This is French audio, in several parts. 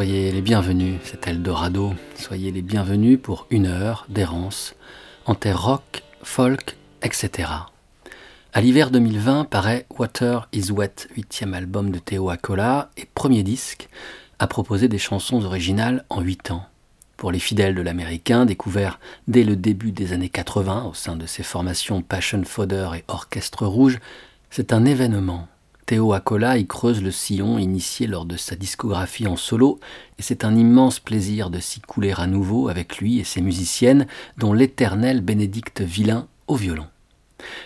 soyez les bienvenus, c'est Eldorado. Soyez les bienvenus pour une heure d'errance en terre rock, folk, etc. À l'hiver 2020 paraît Water is Wet, huitième album de Théo Acola et premier disque à proposer des chansons originales en huit ans. Pour les fidèles de l'américain, découvert dès le début des années 80 au sein de ses formations Passion Fodder et Orchestre Rouge, c'est un événement. Théo Acola y creuse le sillon initié lors de sa discographie en solo, et c'est un immense plaisir de s'y couler à nouveau avec lui et ses musiciennes, dont l'éternel Bénédicte Villain au violon.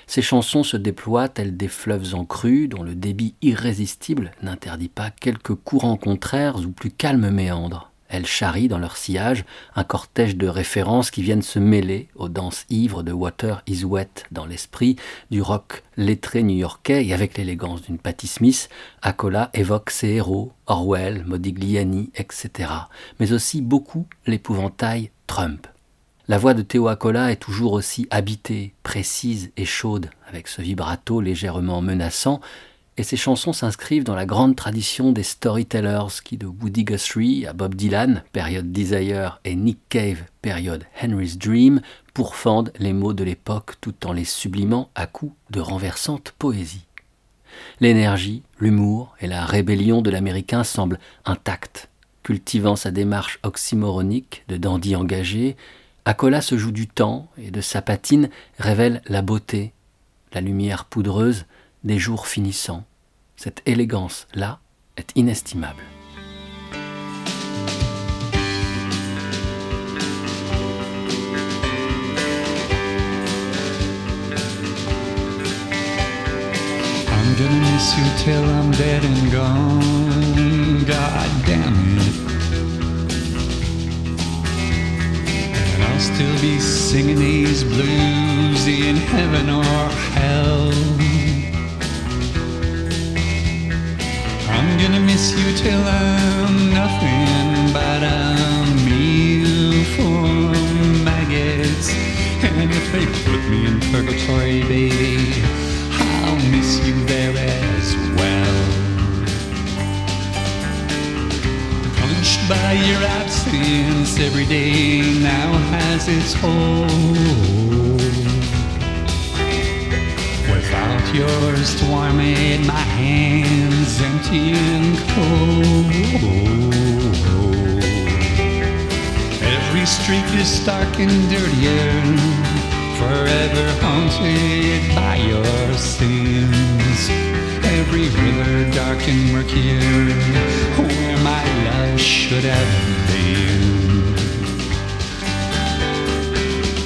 Ces chansons se déploient telles des fleuves en crue dont le débit irrésistible n'interdit pas quelques courants contraires ou plus calmes méandres. Elles charrient dans leur sillage un cortège de références qui viennent se mêler aux danses ivres de Water is Wet dans l'esprit du rock lettré new-yorkais et avec l'élégance d'une Patti Smith, Acola évoque ses héros, Orwell, Modigliani, etc. Mais aussi beaucoup l'épouvantail Trump. La voix de Théo Acola est toujours aussi habitée, précise et chaude, avec ce vibrato légèrement menaçant, et ses chansons s'inscrivent dans la grande tradition des storytellers qui, de Woody Guthrie à Bob Dylan, période Desire, et Nick Cave, période Henry's Dream, pourfendent les mots de l'époque tout en les sublimant à coups de renversante poésie. L'énergie, l'humour et la rébellion de l'américain semblent intacts. Cultivant sa démarche oxymoronique de dandy engagé, Acola se joue du temps et de sa patine révèle la beauté, la lumière poudreuse des jours finissants. Cette élégance-là est inestimable. I'm gonna miss you till I'm dead and gone. God damn it. And I'll still be singing these blues in heaven or hell. Gonna miss you till I'm nothing but a meal for maggots. And if they put me in purgatory, baby, I'll miss you there as well. Punched by your absence every day now has its hold. Yours to warm it, my hands empty and cold. Every street is dark and dirtier, forever haunted by your sins. Every river dark and murkier, where my love should have been.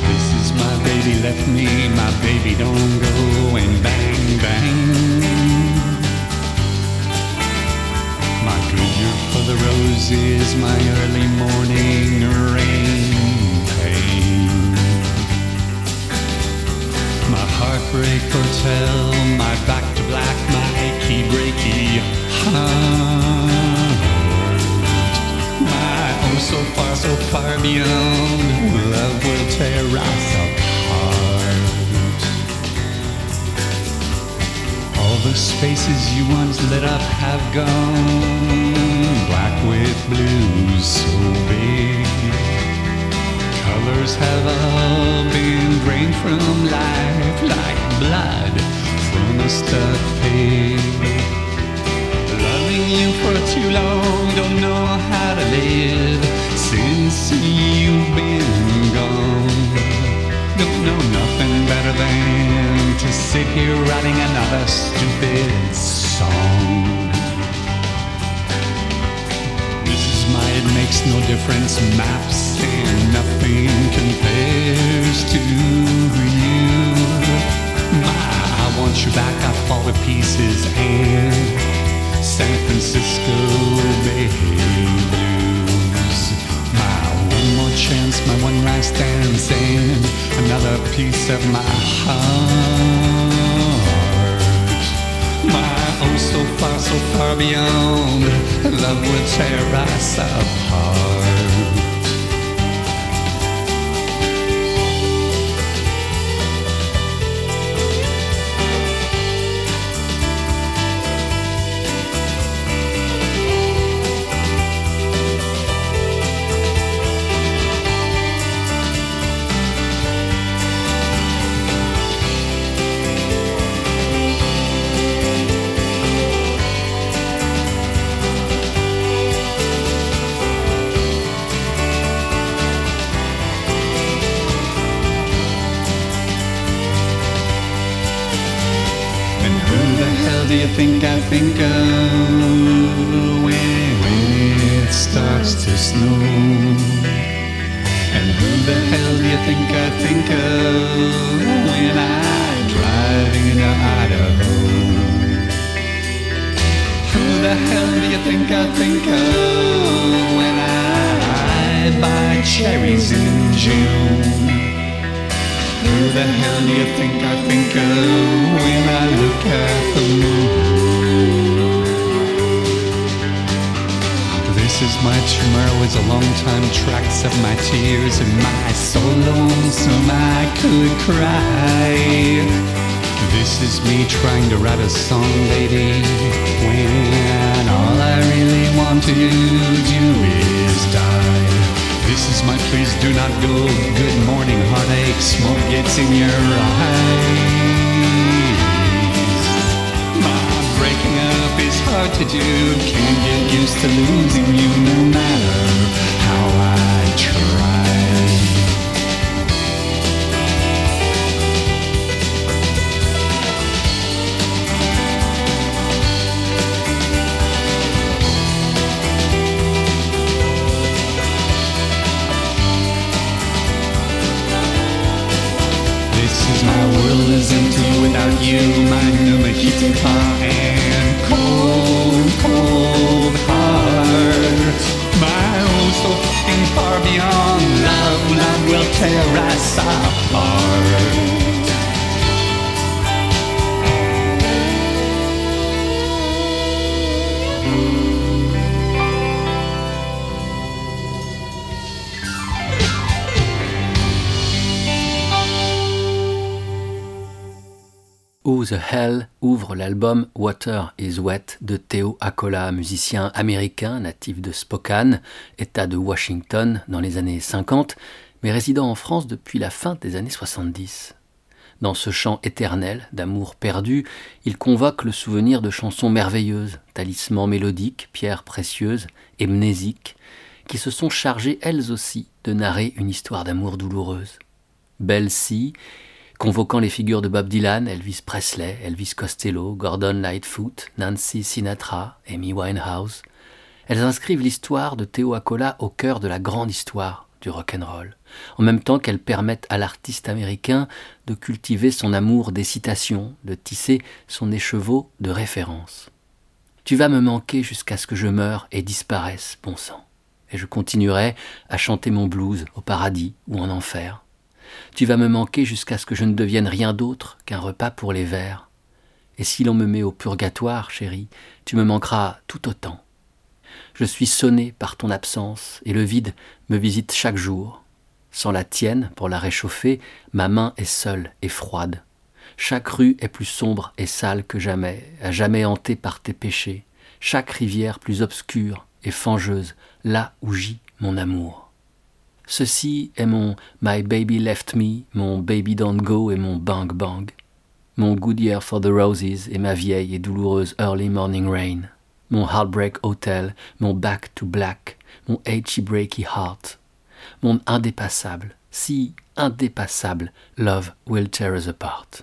This is my baby, left me, my baby don't go and bang, bang. My year for the roses, my early morning rain pain. My heartbreak hotel, my back to black, my achy breaky heart. My oh so far, so far beyond, love will tear us the spaces you once lit up have gone black with blues so big. Colors have all been drained from life like blood from a stuck pig. Loving you for too long, don't know how to live since you've been gone. Don't know nothing better than to sit here writing another stupid song. This is my, it makes no difference, maps and nothing compares to you. My, I want you back, I fall to pieces and San Francisco Bay chance, my one last dance and another piece of my heart. My oh so far, so far beyond, love will tear us apart. Tears in my so lonesome I could cry. This is me trying to write a song, baby, when all I really want to do is die. This is my please do not go. Good morning, heartache. Smoke gets in your eyes. Hard to do. Can't get used to losing you no matter how I try. This is my world is empty without you. My Numakita and cold, cold heart. My oh so fucking far beyond love. Love will tear us apart. Who the Hell ouvre l'album Water is Wet de Theo Akola, musicien américain natif de Spokane, État de Washington dans les années 50, mais résidant en France depuis la fin des années 70. Dans ce chant éternel d'amour perdu, il convoque le souvenir de chansons merveilleuses, talismans mélodiques, pierres précieuses, amnésiques, qui se sont chargées elles aussi de narrer une histoire d'amour douloureuse. Belle Si, convoquant les figures de Bob Dylan, Elvis Presley, Elvis Costello, Gordon Lightfoot, Nancy Sinatra, Amy Winehouse, elles inscrivent l'histoire de Theo Akola au cœur de la grande histoire du rock'n'roll, en même temps qu'elles permettent à l'artiste américain de cultiver son amour des citations, de tisser son écheveau de références. Tu vas me manquer jusqu'à ce que je meure et disparaisse, bon sang, et je continuerai à chanter mon blues au paradis ou en enfer. Tu vas me manquer jusqu'à ce que je ne devienne rien d'autre qu'un repas pour les vers. Et si l'on me met au purgatoire, chérie, tu me manqueras tout autant. Je suis sonné par ton absence, et le vide me visite chaque jour. Sans la tienne, pour la réchauffer, ma main est seule et froide. Chaque rue est plus sombre et sale que jamais, à jamais hantée par tes péchés. Chaque rivière plus obscure et fangeuse, là où gît mon amour. Ceci est mon My Baby Left Me, mon Baby Don't Go et mon Bang Bang, mon Good Year for the Roses et ma vieille et douloureuse Early Morning Rain, mon Heartbreak Hotel, mon Back to Black, mon Achy Breaky Heart, mon indépassable, si indépassable Love Will Tear Us Apart.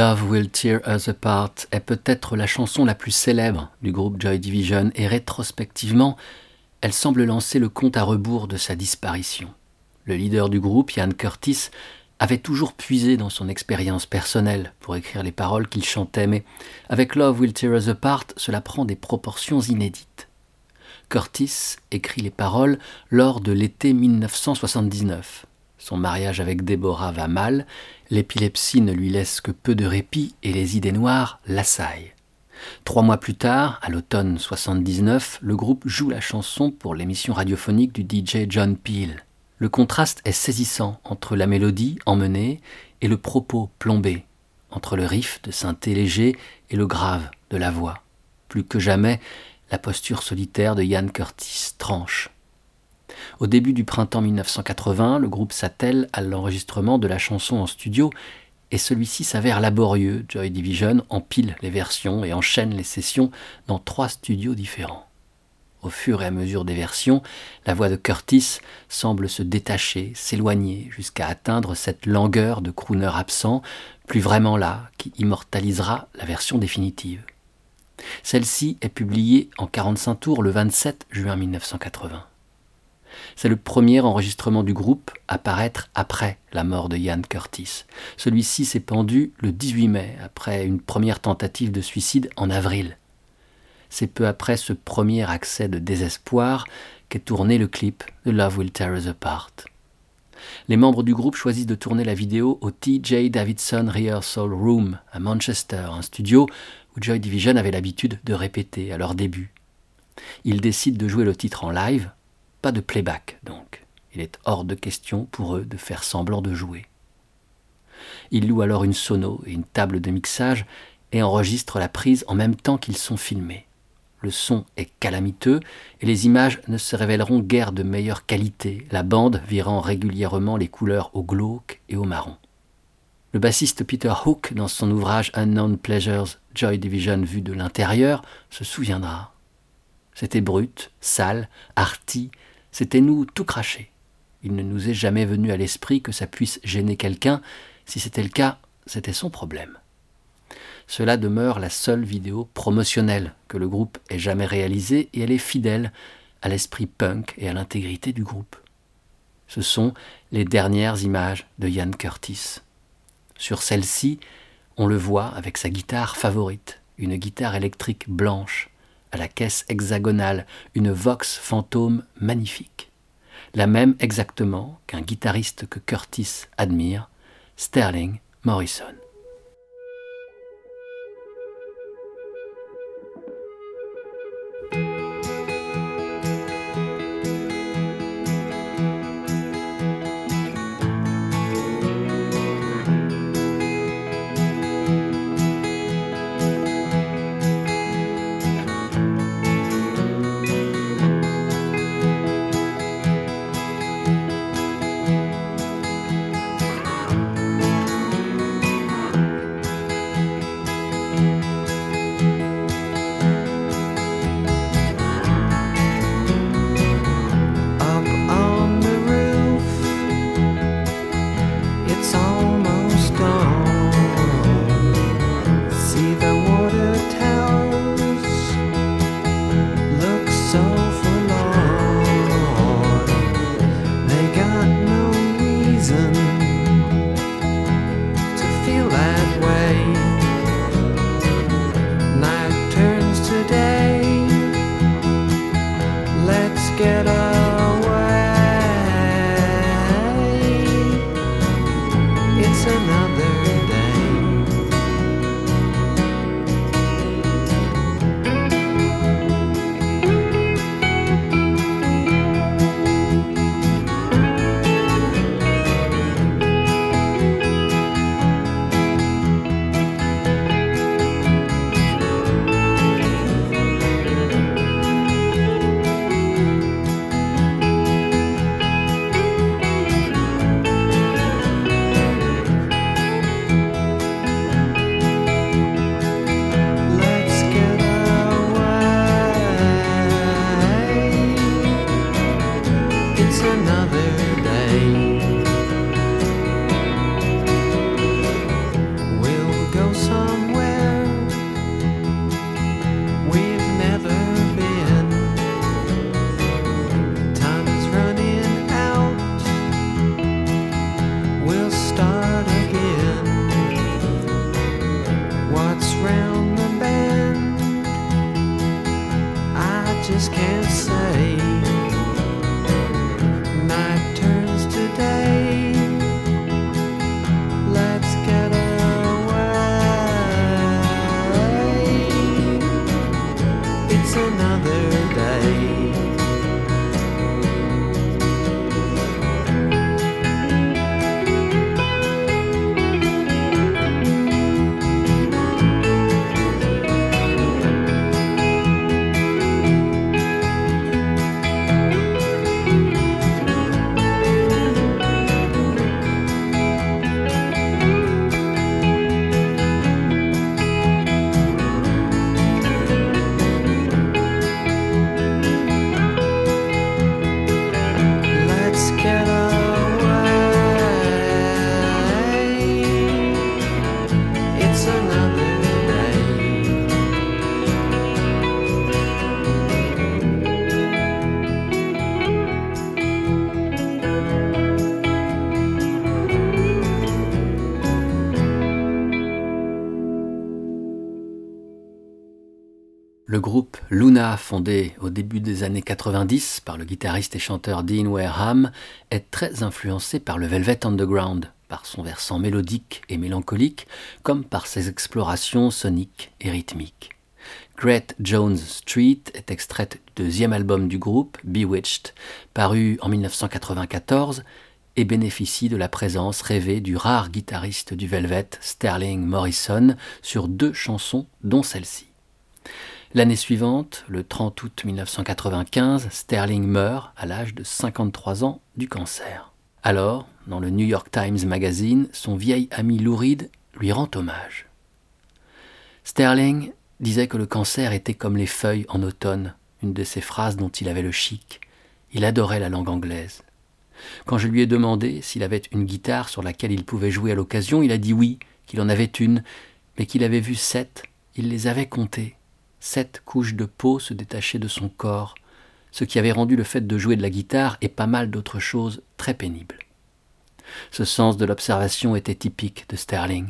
Love Will Tear Us Apart est peut-être la chanson la plus célèbre du groupe Joy Division et rétrospectivement, elle semble lancer le compte à rebours de sa disparition. Le leader du groupe, Ian Curtis, avait toujours puisé dans son expérience personnelle pour écrire les paroles qu'il chantait, mais avec Love Will Tear Us Apart, cela prend des proportions inédites. Curtis écrit les paroles lors de l'été 1979. Son mariage avec Deborah va mal, l'épilepsie ne lui laisse que peu de répit et les idées noires l'assaillent. Trois mois plus tard, à l'automne 79, le groupe joue la chanson pour l'émission radiophonique du DJ John Peel. Le contraste est saisissant entre la mélodie emmenée et le propos plombé, entre le riff de synthé léger et le grave de la voix. Plus que jamais, la posture solitaire de Ian Curtis tranche. Au début du printemps 1980, le groupe s'attelle à l'enregistrement de la chanson en studio et celui-ci s'avère laborieux. Joy Division empile les versions et enchaîne les sessions dans trois studios différents. Au fur et à mesure des versions, la voix de Curtis semble se détacher, s'éloigner, jusqu'à atteindre cette langueur de crooner absent, plus vraiment là, qui immortalisera la version définitive. Celle-ci est publiée en 45 tours le 27 juin 1980. C'est le premier enregistrement du groupe à paraître après la mort de Ian Curtis. Celui-ci s'est pendu le 18 mai, après une première tentative de suicide en avril. C'est peu après ce premier accès de désespoir qu'est tourné le clip de Love Will Tear Us Apart. Les membres du groupe choisissent de tourner la vidéo au TJ Davidson Rehearsal Room à Manchester, un studio où Joy Division avait l'habitude de répéter à leur début. Ils décident de jouer le titre en live pas de playback, donc. Il est hors de question pour eux de faire semblant de jouer. Ils louent alors une sono et une table de mixage et enregistrent la prise en même temps qu'ils sont filmés. Le son est calamiteux et les images ne se révéleront guère de meilleure qualité, la bande virant régulièrement les couleurs au glauque et au marron. Le bassiste Peter Hook, dans son ouvrage Unknown Pleasures, Joy Division vu de l'intérieur, se souviendra. C'était brut, sale, arty, c'était nous tout craché. Il ne nous est jamais venu à l'esprit que ça puisse gêner quelqu'un. Si c'était le cas, c'était son problème. Cela demeure la seule vidéo promotionnelle que le groupe ait jamais réalisée et elle est fidèle à l'esprit punk et à l'intégrité du groupe. Ce sont les dernières images de Ian Curtis. Sur celle-ci, on le voit avec sa guitare favorite, une guitare électrique blanche, à la caisse hexagonale une Vox fantôme magnifique, la même exactement qu'un guitariste que Curtis admire, Sterling Morrison. Luna, fondé au début des années 90 par le guitariste et chanteur Dean Wareham, est très influencé par le Velvet Underground, par son versant mélodique et mélancolique, comme par ses explorations soniques et rythmiques. Great Jones Street est extraite du deuxième album du groupe, Bewitched, paru en 1994, et bénéficie de la présence rêvée du rare guitariste du Velvet, Sterling Morrison, sur deux chansons, dont celle-ci. L'année suivante, le 30 août 1995, Sterling meurt à l'âge de 53 ans du cancer. Alors, dans le New York Times Magazine, son vieil ami Lou lui rend hommage. Sterling disait que le cancer était comme les feuilles en automne, une de ces phrases dont il avait le chic. Il adorait la langue anglaise. Quand je lui ai demandé s'il avait une guitare sur laquelle il pouvait jouer à l'occasion, il a dit oui, qu'il en avait une, mais qu'il avait vu sept, il les avait comptées. Sept couches de peau se détachaient de son corps, ce qui avait rendu le fait de jouer de la guitare et pas mal d'autres choses très pénibles. Ce sens de l'observation était typique de Sterling.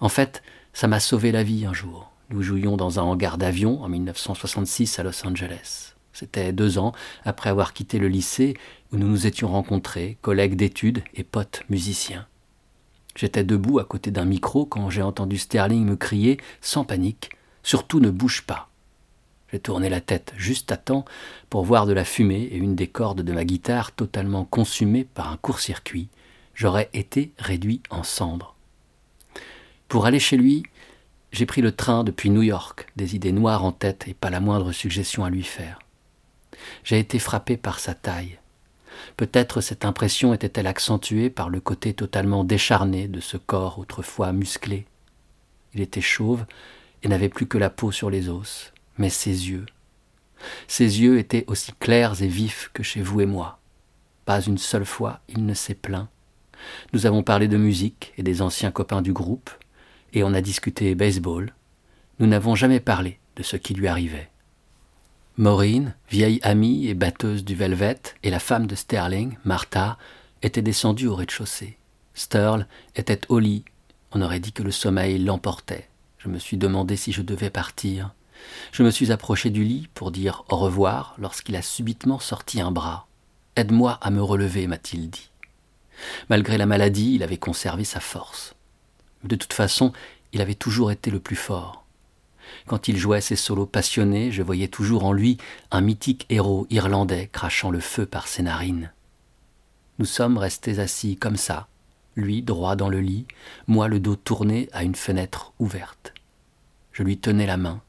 En fait, ça m'a sauvé la vie un jour. Nous jouions dans un hangar d'avion en 1966 à Los Angeles. C'était deux ans après avoir quitté le lycée où nous nous étions rencontrés, collègues d'études et potes musiciens. J'étais debout à côté d'un micro quand j'ai entendu Sterling me crier, sans panique, Surtout ne bouge pas. J'ai tourné la tête juste à temps pour voir de la fumée et une des cordes de ma guitare totalement consumée par un court-circuit. J'aurais été réduit en cendres. Pour aller chez lui, j'ai pris le train depuis New York, des idées noires en tête et pas la moindre suggestion à lui faire. J'ai été frappé par sa taille. Peut-être cette impression était-elle accentuée par le côté totalement décharné de ce corps autrefois musclé. Il était chauve et n'avait plus que la peau sur les os, mais ses yeux. Ses yeux étaient aussi clairs et vifs que chez vous et moi. Pas une seule fois il ne s'est plaint. Nous avons parlé de musique et des anciens copains du groupe, et on a discuté baseball. Nous n'avons jamais parlé de ce qui lui arrivait. Maureen, vieille amie et batteuse du Velvet, et la femme de Sterling, Martha, étaient descendues au rez-de-chaussée. Sterl était au lit. On aurait dit que le sommeil l'emportait. Je me suis demandé si je devais partir. Je me suis approché du lit pour dire au revoir lorsqu'il a subitement sorti un bras. Aide-moi à me relever, m'a-t-il dit. Malgré la maladie, il avait conservé sa force. De toute façon, il avait toujours été le plus fort. Quand il jouait ses solos passionnés, je voyais toujours en lui un mythique héros irlandais crachant le feu par ses narines. Nous sommes restés assis comme ça, lui droit dans le lit, moi le dos tourné à une fenêtre ouverte. Je lui tenais la main.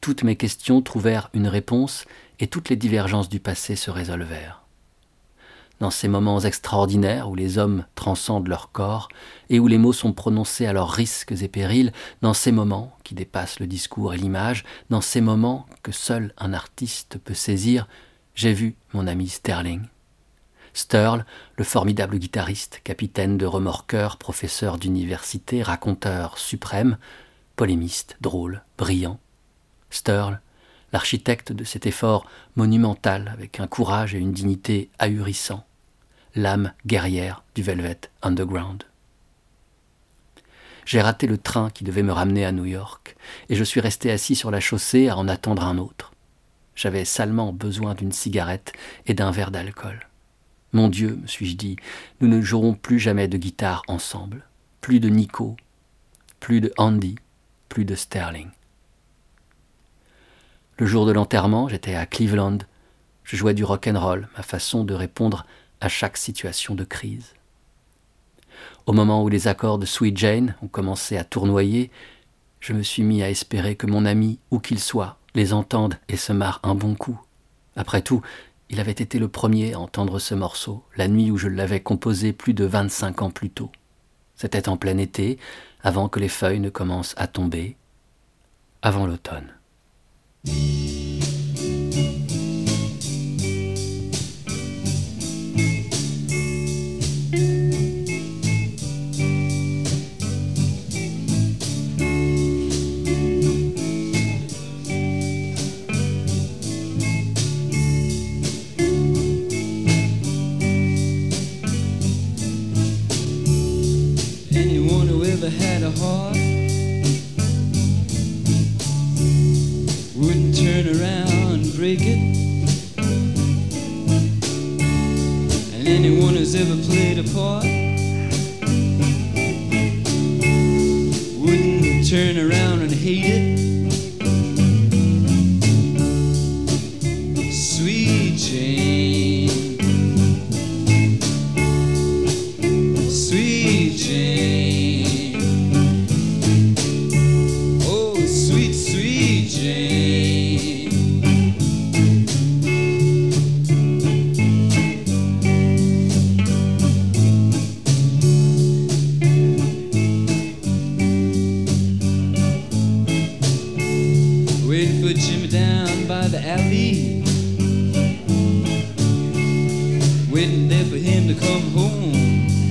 Toutes mes questions trouvèrent une réponse et toutes les divergences du passé se résolvèrent dans ces moments extraordinaires où les hommes transcendent leur corps et où les mots sont prononcés à leurs risques et périls, dans ces moments qui dépassent le discours et l'image, dans ces moments que seul un artiste peut saisir, j'ai vu mon ami Sterling. Sterl, le formidable guitariste, capitaine de remorqueur, professeur d'université, raconteur suprême, polémiste, drôle, brillant. Sterl, l'architecte de cet effort monumental avec un courage et une dignité ahurissants, l'âme guerrière du Velvet Underground. J'ai raté le train qui devait me ramener à New York, et je suis resté assis sur la chaussée à en attendre un autre. J'avais salement besoin d'une cigarette et d'un verre d'alcool. Mon Dieu, me suis-je dit, nous ne jouerons plus jamais de guitare ensemble, plus de Nico, plus de Andy, plus de Sterling. Le jour de l'enterrement, j'étais à Cleveland. Je jouais du rock and roll, ma façon de répondre à chaque situation de crise. Au moment où les accords de Sweet Jane ont commencé à tournoyer, je me suis mis à espérer que mon ami, où qu'il soit, les entende et se marre un bon coup. Après tout, il avait été le premier à entendre ce morceau, la nuit où je l'avais composé plus de vingt-cinq ans plus tôt. C'était en plein été, avant que les feuilles ne commencent à tomber, avant l'automne. Waiting there for him to come home.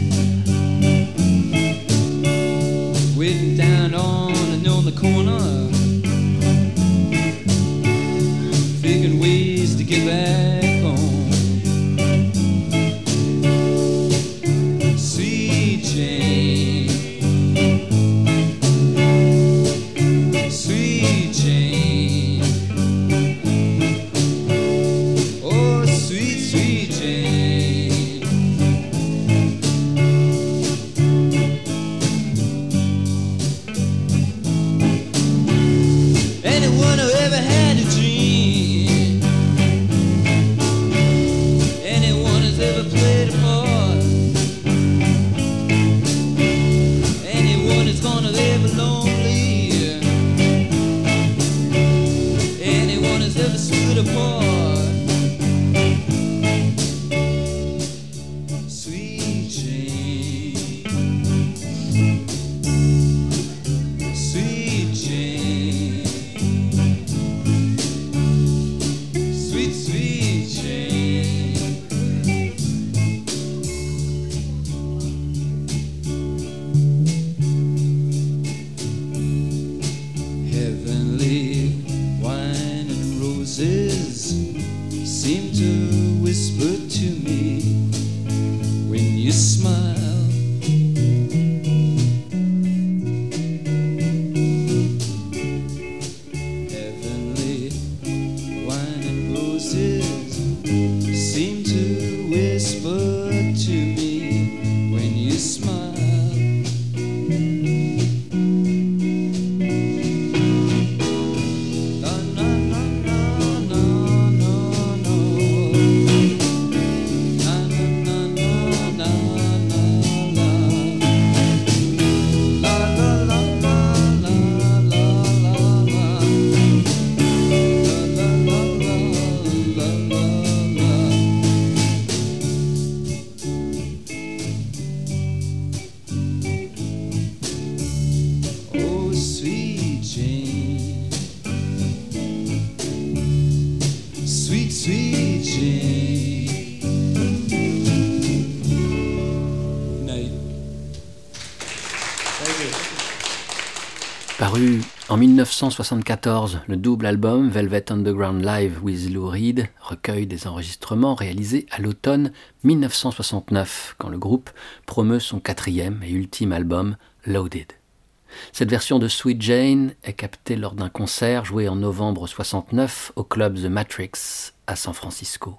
Me 1974, le double album Velvet Underground Live with Lou Reed recueille des enregistrements réalisés à l'automne 1969, quand le groupe promeut son quatrième et ultime album Loaded. Cette version de Sweet Jane est captée lors d'un concert joué en novembre 69 au club The Matrix à San Francisco.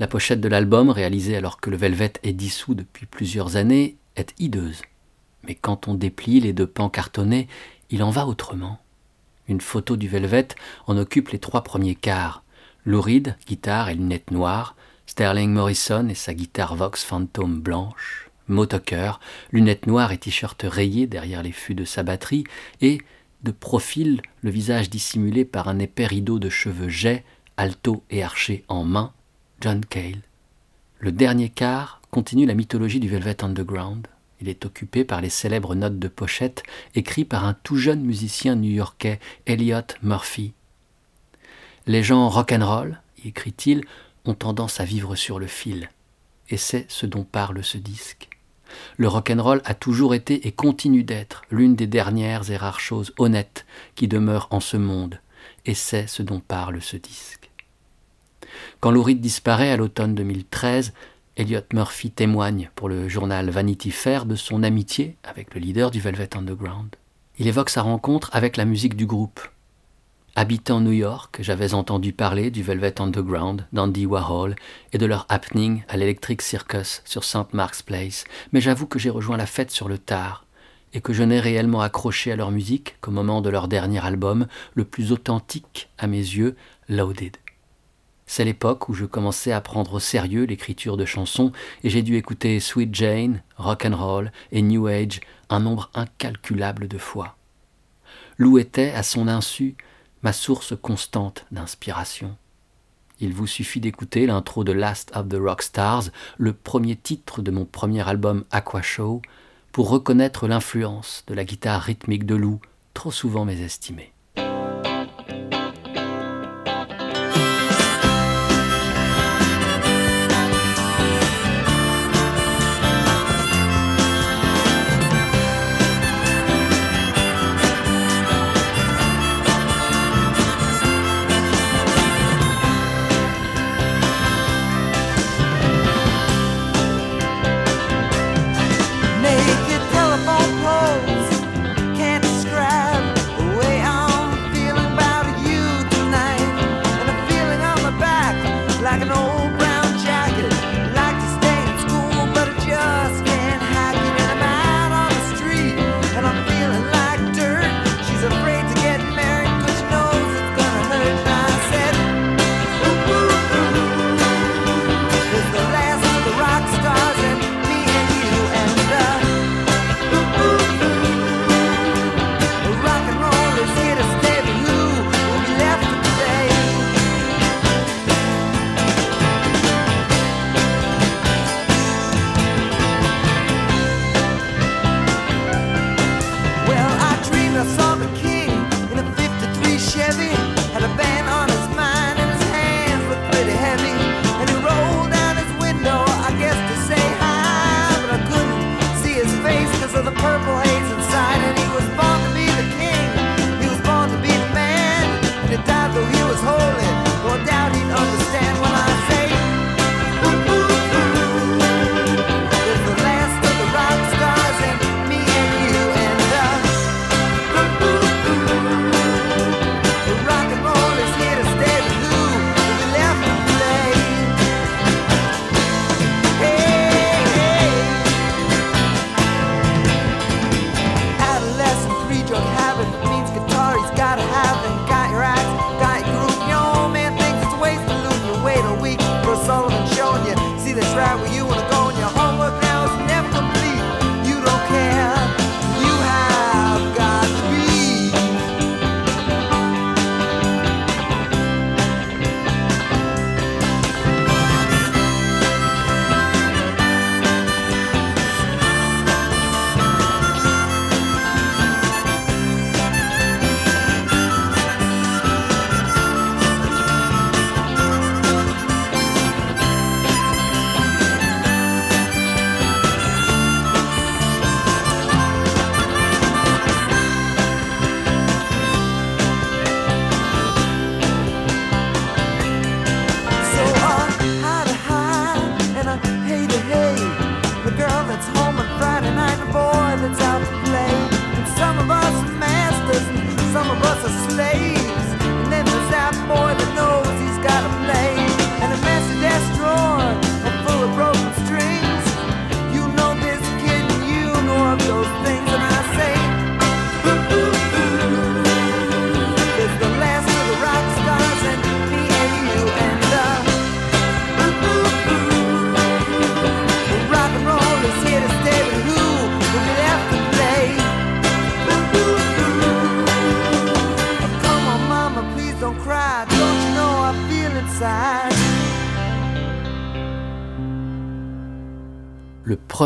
La pochette de l'album, réalisée alors que le Velvet est dissous depuis plusieurs années, est hideuse. Mais quand on déplie les deux pans cartonnés, il en va autrement. Une photo du Velvet en occupe les trois premiers quarts. Lou Reed, guitare et lunettes noires, Sterling Morrison et sa guitare Vox Phantom blanche, Mo Tucker, lunettes noires et t-shirt rayé derrière les fûts de sa batterie, et, de profil, le visage dissimulé par un épais rideau de cheveux jais, alto et arché en main, John Cale. Le dernier quart continue la mythologie du Velvet Underground. Il est occupé par les célèbres notes de pochette écrites par un tout jeune musicien new-yorkais, Elliot Murphy. Les gens rock'n'roll, y écrit-il, ont tendance à vivre sur le fil. Et c'est ce dont parle ce disque. Le rock'n'roll a toujours été et continue d'être l'une des dernières et rares choses honnêtes qui demeurent en ce monde, et c'est ce dont parle ce disque. Quand Lou Reed disparaît à l'automne 2013, Elliot Murphy témoigne pour le journal Vanity Fair de son amitié avec le leader du Velvet Underground. Il évoque sa rencontre avec la musique du groupe. Habitant New York, j'avais entendu parler du Velvet Underground, d'Andy Warhol et de leur happening à l'Electric Circus sur St. Mark's Place, mais j'avoue que j'ai rejoint la fête sur le tard et que je n'ai réellement accroché à leur musique qu'au moment de leur dernier album, le plus authentique à mes yeux, Loaded. C'est l'époque où je commençais à prendre au sérieux l'écriture de chansons et j'ai dû écouter Sweet Jane, Rock and Roll et New Age un nombre incalculable de fois. Lou était, à son insu, ma source constante d'inspiration. Il vous suffit d'écouter l'intro de Last of the Rock Stars, le premier titre de mon premier album Aqua Show, pour reconnaître l'influence de la guitare rythmique de Lou, trop souvent mésestimée.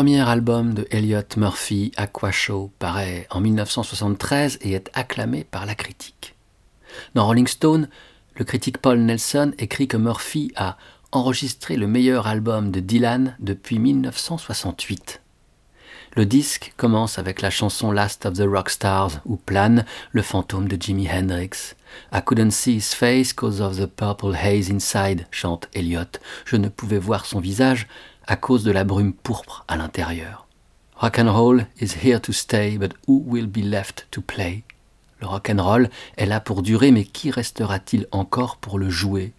Premier album de Elliot Murphy, Aqua Show, paraît en 1973 et est acclamé par la critique. Dans Rolling Stone, le critique Paul Nelson écrit que Murphy a enregistré le meilleur album de Dylan depuis 1968. Le disque commence avec la chanson Last of the Rock Stars où plane le fantôme de Jimi Hendrix. I couldn't see his face cause of the purple haze inside, chante Elliot. Je ne pouvais voir son visage à cause de la brume pourpre à l'intérieur. Rock and roll is here to stay, but who will be left to play? Le rock'n'roll est là pour durer, mais qui restera-t-il encore pour le jouer?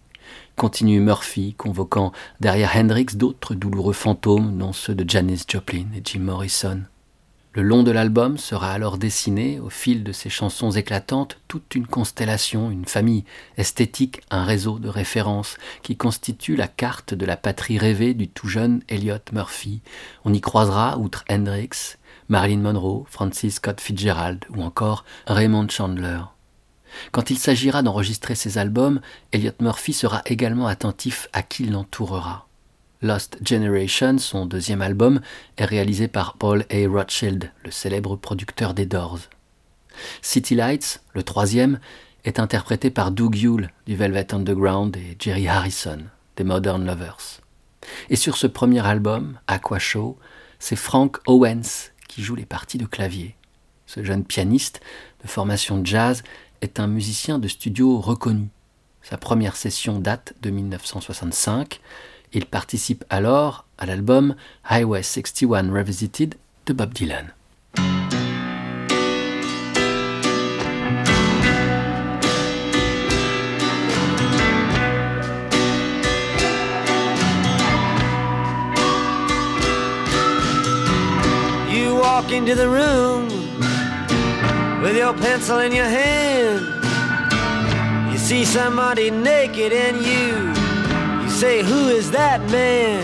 Continue Murphy, convoquant derrière Hendrix d'autres douloureux fantômes, dont ceux de Janis Joplin et Jim Morrison. Le long de l'album sera alors dessiné, au fil de ses chansons éclatantes, toute une constellation, une famille esthétique, un réseau de références qui constitue la carte de la patrie rêvée du tout jeune Elliot Murphy. On y croisera, outre Hendrix, Marilyn Monroe, Francis Scott Fitzgerald ou encore Raymond Chandler. Quand il s'agira d'enregistrer ses albums, Elliot Murphy sera également attentif à qui l'entourera. Lost Generation, son deuxième album, est réalisé par Paul A. Rothschild, le célèbre producteur des Doors. City Lights, le troisième, est interprété par Doug Yule du Velvet Underground et Jerry Harrison des Modern Lovers. Et sur ce premier album, Aqua Show, c'est Frank Owens qui joue les parties de clavier. Ce jeune pianiste de formation jazz est un musicien de studio reconnu. Sa première session date de 1965. Il participe alors à l'album Highway 61 Revisited de Bob Dylan. You walk into the room with your pencil in your hand. You see somebody naked and you say, Who is that man?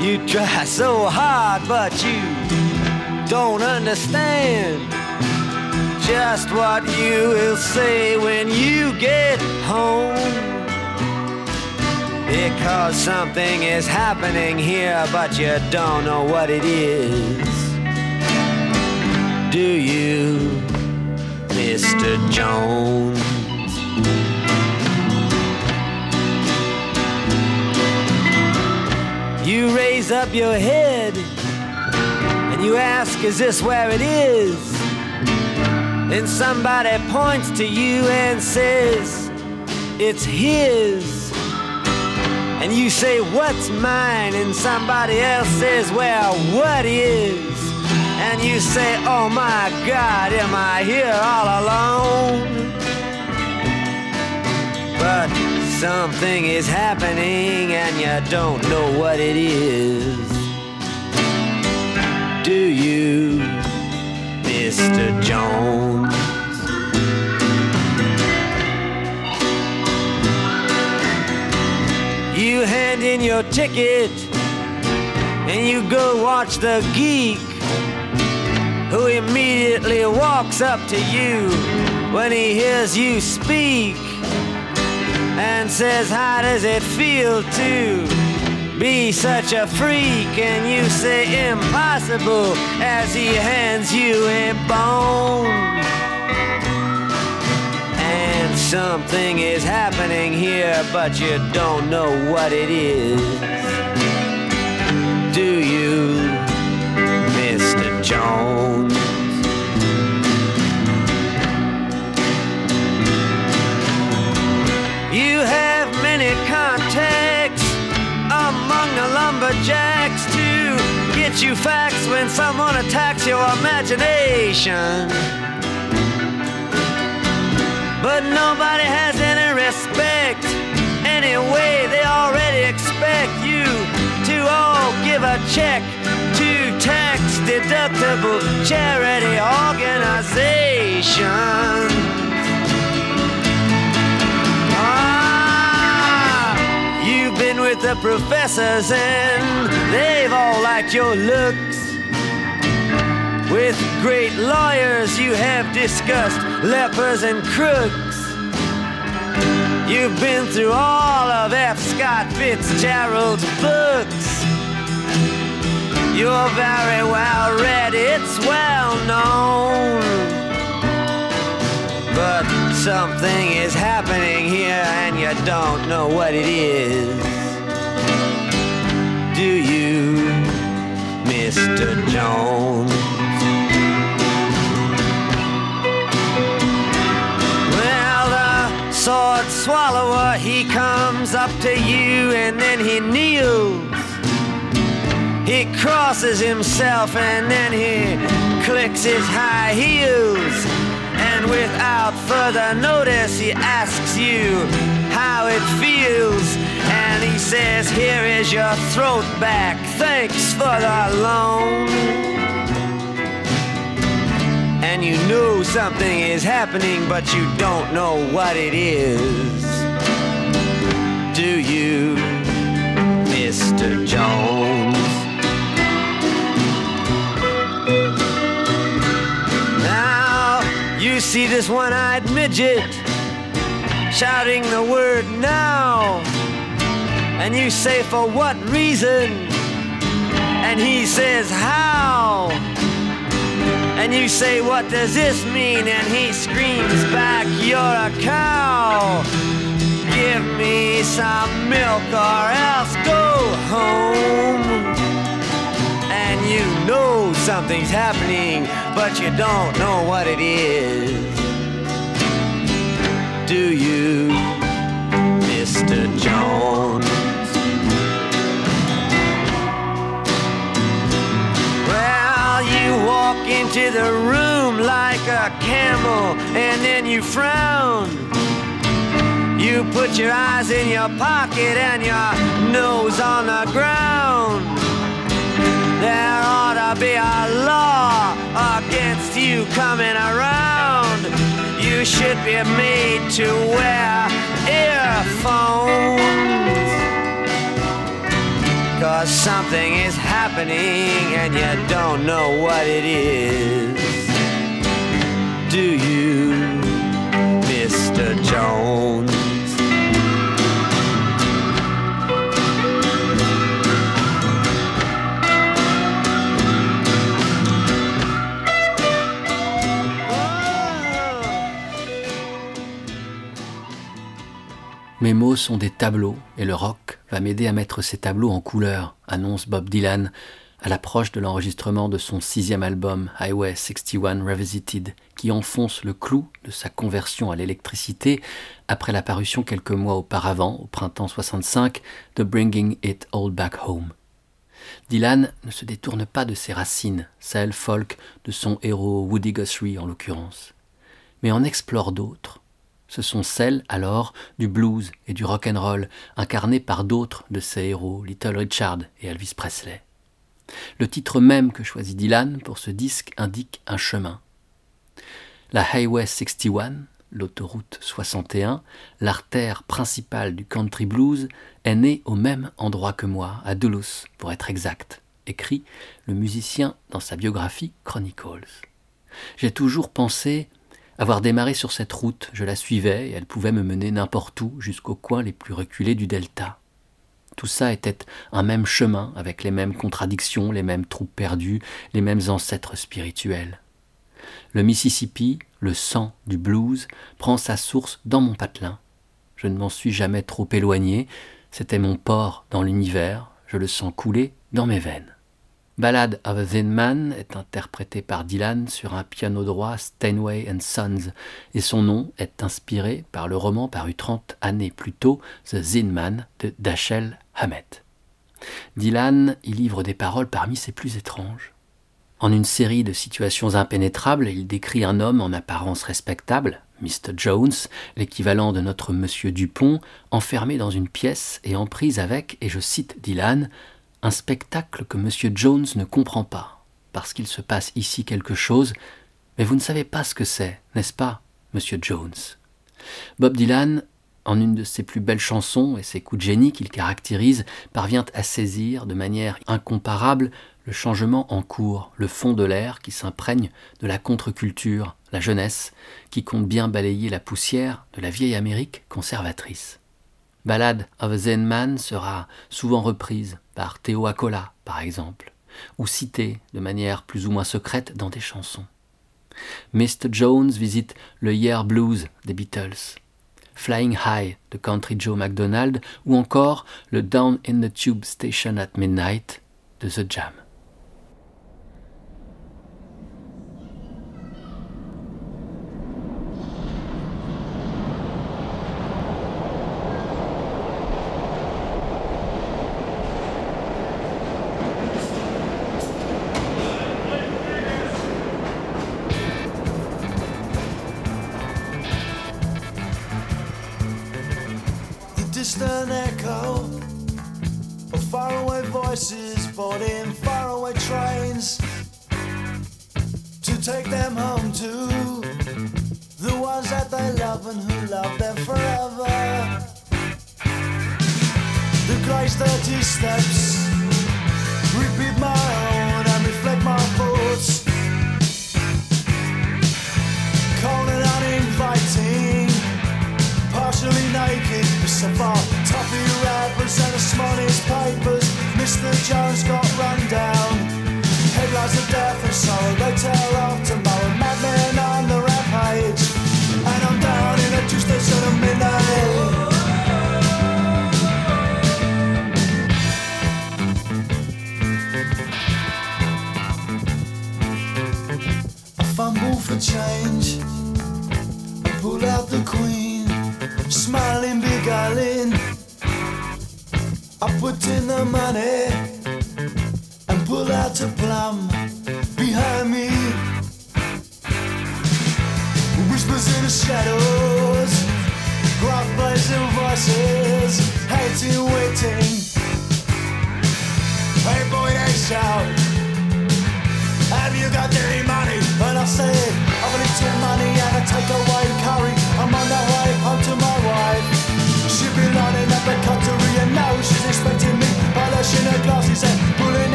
You try so hard, but you don't understand just what you will say when you get home. Because something is happening here, but you don't know what it is. Do you, Mr. Jones? You raise up your head and you ask, Is this where it is? Then somebody points to you and says, It's his. And you say, What's mine? And somebody else says, Well, what is? And you say, Oh my God, am I here all alone? But Something is happening and you don't know what it is. Do you, Mr. Jones? You hand in your ticket and you go watch the geek who immediately walks up to you when he hears you speak and says, How does it feel to be such a freak? And you say, Impossible, as he hands you a bone. And something is happening here, but you don't know what it is. Do you, Mr. Jones? You facts when someone attacks your imagination. But nobody has any respect. Anyway, they already expect you to all give a check to tax deductible charity organizations. Ah, you've been with the professors and they've all liked your looks. With great lawyers, you have discussed lepers and crooks. You've been through all of F. Scott Fitzgerald's books. You're very well read, it's well known. But something is happening here and you don't know what it is do you, Mr. Jones? Well, the sword swallower, he comes up to you and then he kneels. He crosses himself and then he clicks his high heels. And without further notice, he asks you how it feels. And he says, Here is your throat back. Thanks for the loan. And you know something is happening, but you don't know what it is. Do you, Mr. Jones? Now, you see this one eyed midget shouting the word now. And you say, For what reason? And he says, How? And you say, What does this mean? And he screams back, You're a cow. Give me some milk or else go home. And you know something's happening, but you don't know what it is. Do you, Mr. Jones? You walk into the room like a camel and then you frown. You put your eyes in your pocket and your nose on the ground. There ought to be a law against you coming around. You should be made to wear earphones. Cause something is happening and you don't know what it is. Do you, Mr. Jones? Mes mots sont des tableaux et le rock va m'aider à mettre ces tableaux en couleur, annonce Bob Dylan à l'approche de l'enregistrement de son sixième album Highway 61 Revisited, qui enfonce le clou de sa conversion à l'électricité après la parution quelques mois auparavant, au printemps 65, de Bringing It All Back Home. Dylan ne se détourne pas de ses racines, celles folk de son héros Woody Guthrie en l'occurrence, mais en explore d'autres. Ce sont celles alors du blues et du rock incarnées par d'autres de ses héros, Little Richard et Elvis Presley. Le titre même que choisit Dylan pour ce disque indique un chemin. La Highway 61, l'autoroute 61, l'artère principale du country blues, est née au même endroit que moi, à Duluth pour être exact, écrit le musicien dans sa biographie Chronicles. J'ai toujours pensé avoir démarré sur cette route, je la suivais et elle pouvait me mener n'importe où jusqu'aux coins les plus reculés du delta. Tout ça était un même chemin, avec les mêmes contradictions, les mêmes troupes perdues, les mêmes ancêtres spirituels. Le Mississippi, le sang du blues, prend sa source dans mon patelin. Je ne m'en suis jamais trop éloigné, c'était mon port dans l'univers, je le sens couler dans mes veines. Ballad of a Thin Man est interprété par Dylan sur un piano droit Steinway Sons et son nom est inspiré par le roman paru 30 années plus tôt, The Thin Man de Dashiell Hammett. Dylan y livre des paroles parmi ses plus étranges. En une série de situations impénétrables, il décrit un homme en apparence respectable, Mr. Jones, l'équivalent de notre Monsieur Dupont, enfermé dans une pièce et en prise avec, et je cite Dylan, un spectacle que M. Jones ne comprend pas, parce qu'il se passe ici quelque chose, mais vous ne savez pas ce que c'est, n'est-ce pas, M. Jones? Bob Dylan, en une de ses plus belles chansons et ses coups de génie qu'il caractérise, parvient à saisir de manière incomparable le changement en cours, le fond de l'air qui s'imprègne de la contre-culture, la jeunesse, qui compte bien balayer la poussière de la vieille Amérique conservatrice. Ballad of a Zen Man sera souvent reprise par Theo Acola, par exemple, ou citée de manière plus ou moins secrète dans des chansons. Mr. Jones visite le Year Blues des Beatles, Flying High de Country Joe McDonald ou encore le Down in the Tube Station at Midnight de The Jam.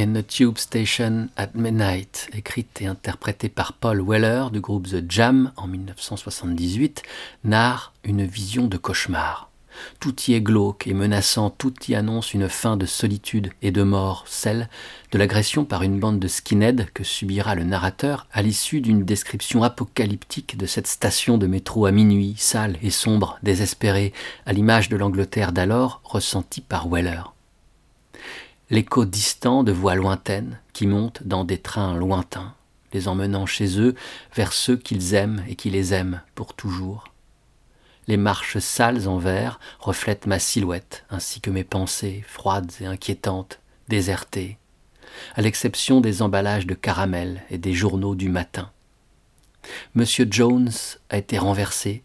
In the Tube Station at Midnight, écrite et interprétée par Paul Weller du groupe The Jam en 1978, narre une vision de cauchemar. Tout y est glauque et menaçant, tout y annonce une fin de solitude et de mort, celle de l'agression par une bande de skinheads que subira le narrateur à l'issue d'une description apocalyptique de cette station de métro à minuit, sale et sombre, désespérée, à l'image de l'Angleterre d'alors ressentie par Weller l'écho distant de voix lointaines qui montent dans des trains lointains, les emmenant chez eux vers ceux qu'ils aiment et qui les aiment pour toujours. Les marches sales en verre reflètent ma silhouette ainsi que mes pensées froides et inquiétantes, désertées, à l'exception des emballages de caramel et des journaux du matin. Monsieur Jones a été renversé,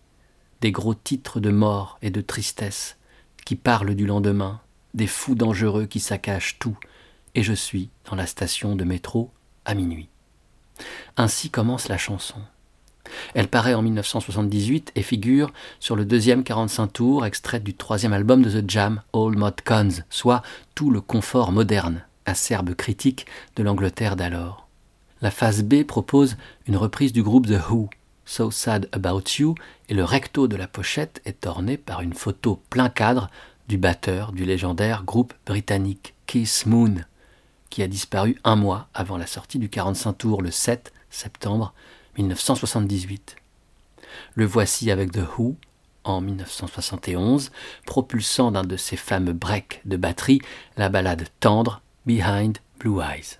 des gros titres de mort et de tristesse qui parlent du lendemain, des fous dangereux qui saccagent tout, et je suis dans la station de métro à minuit. Ainsi commence la chanson. Elle paraît en 1978 et figure sur le deuxième 45 tours, extrait du troisième album de The Jam, All Mod Cons, soit tout le confort moderne, acerbe critique de l'Angleterre d'alors. La phase B propose une reprise du groupe The Who, So Sad About You, et le recto de la pochette est orné par une photo plein cadre du batteur du légendaire groupe britannique Kiss Moon, qui a disparu un mois avant la sortie du 45 tours le 7 septembre 1978. Le voici avec The Who en 1971, propulsant d'un de ses fameux breaks de batterie la ballade tendre Behind Blue Eyes.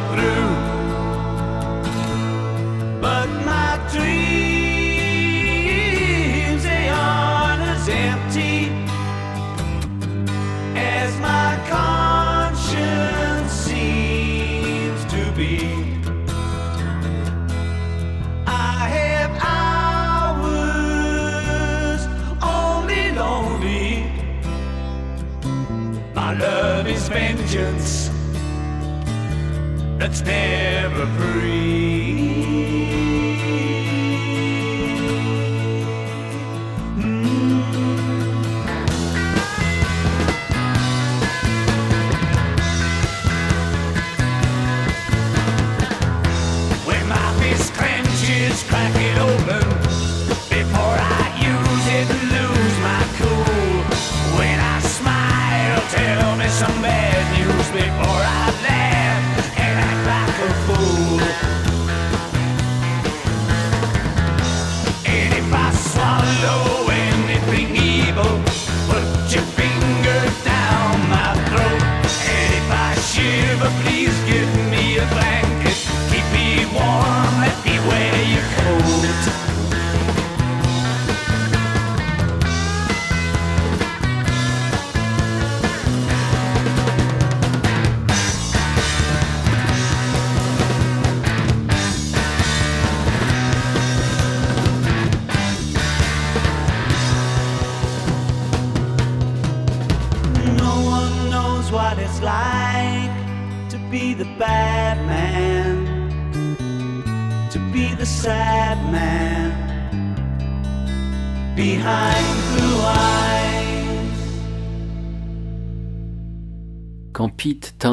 never free.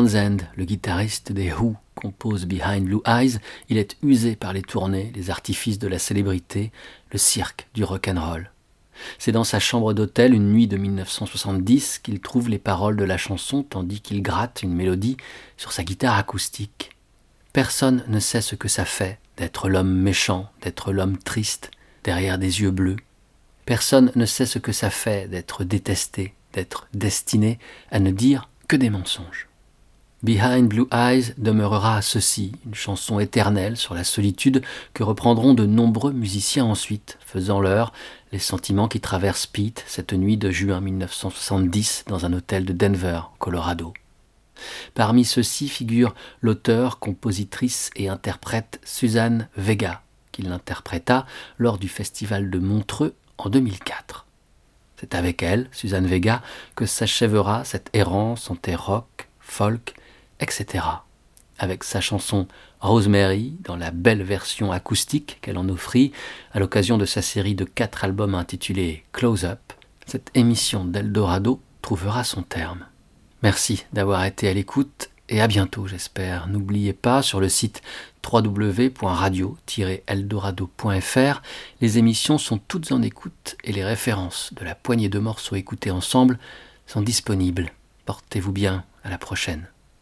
Le guitariste des Who, compose Behind Blue Eyes, il est usé par les tournées, les artifices de la célébrité, le cirque du rock'n'roll. C'est dans sa chambre d'hôtel une nuit de 1970 qu'il trouve les paroles de la chanson tandis qu'il gratte une mélodie sur sa guitare acoustique. Personne ne sait ce que ça fait d'être l'homme méchant, d'être l'homme triste, derrière des yeux bleus. Personne ne sait ce que ça fait d'être détesté, d'être destiné à ne dire que des mensonges. Behind Blue Eyes demeurera ceci, une chanson éternelle sur la solitude que reprendront de nombreux musiciens ensuite, faisant leur les sentiments qui traversent Pete cette nuit de juin 1970 dans un hôtel de Denver, Colorado. Parmi ceux-ci figure l'auteur, compositrice et interprète Suzanne Vega, qui l'interpréta lors du festival de Montreux en 2004. C'est avec elle, Suzanne Vega, que s'achèvera cette errance en terre rock, folk, etc. avec sa chanson Rosemary dans la belle version acoustique qu'elle en offrit à l'occasion de sa série de quatre albums intitulés Close Up, cette émission d'Eldorado trouvera son terme. Merci d'avoir été à l'écoute et à bientôt j'espère. N'oubliez pas sur le site www.radio-eldorado.fr, les émissions sont toutes en écoute et les références de la poignée de morceaux écoutés ensemble sont disponibles. Portez-vous bien, à la prochaine.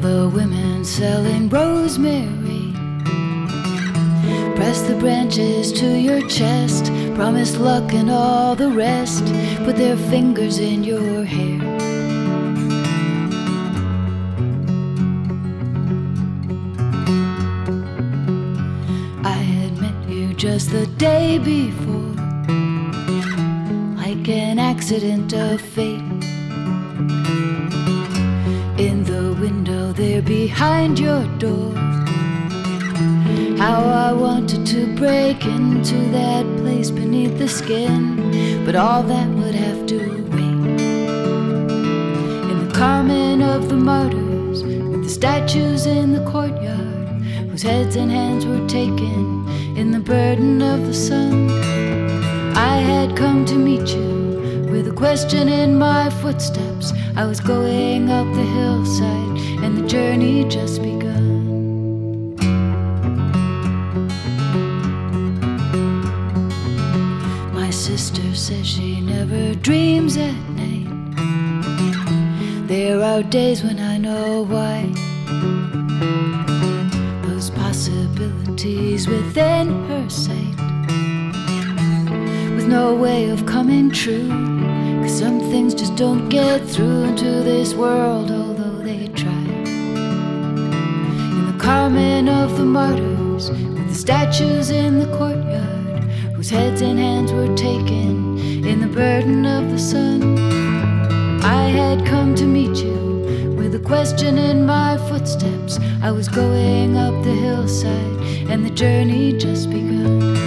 The women selling rosemary press the branches to your chest, promise luck and all the rest, put their fingers in your hair. I had met you just the day before, like an accident of fate. Behind your door, how I wanted to break into that place beneath the skin, but all that would have to wait. In the Carmen of the Martyrs, with the statues in the courtyard, whose heads and hands were taken in the burden of the sun. I had come to meet you with a question in my footsteps. I was going up the hillside, and the journey just begun. My sister says she never dreams at night. There are days when I know why. Those possibilities within her sight, with no way of coming true. Cause some things just don't get through into this world, Carmen of the Martyrs, with the statues in the courtyard, whose heads and hands were taken in the burden of the sun. I had come to meet you with a question in my footsteps. I was going up the hillside, and the journey just begun.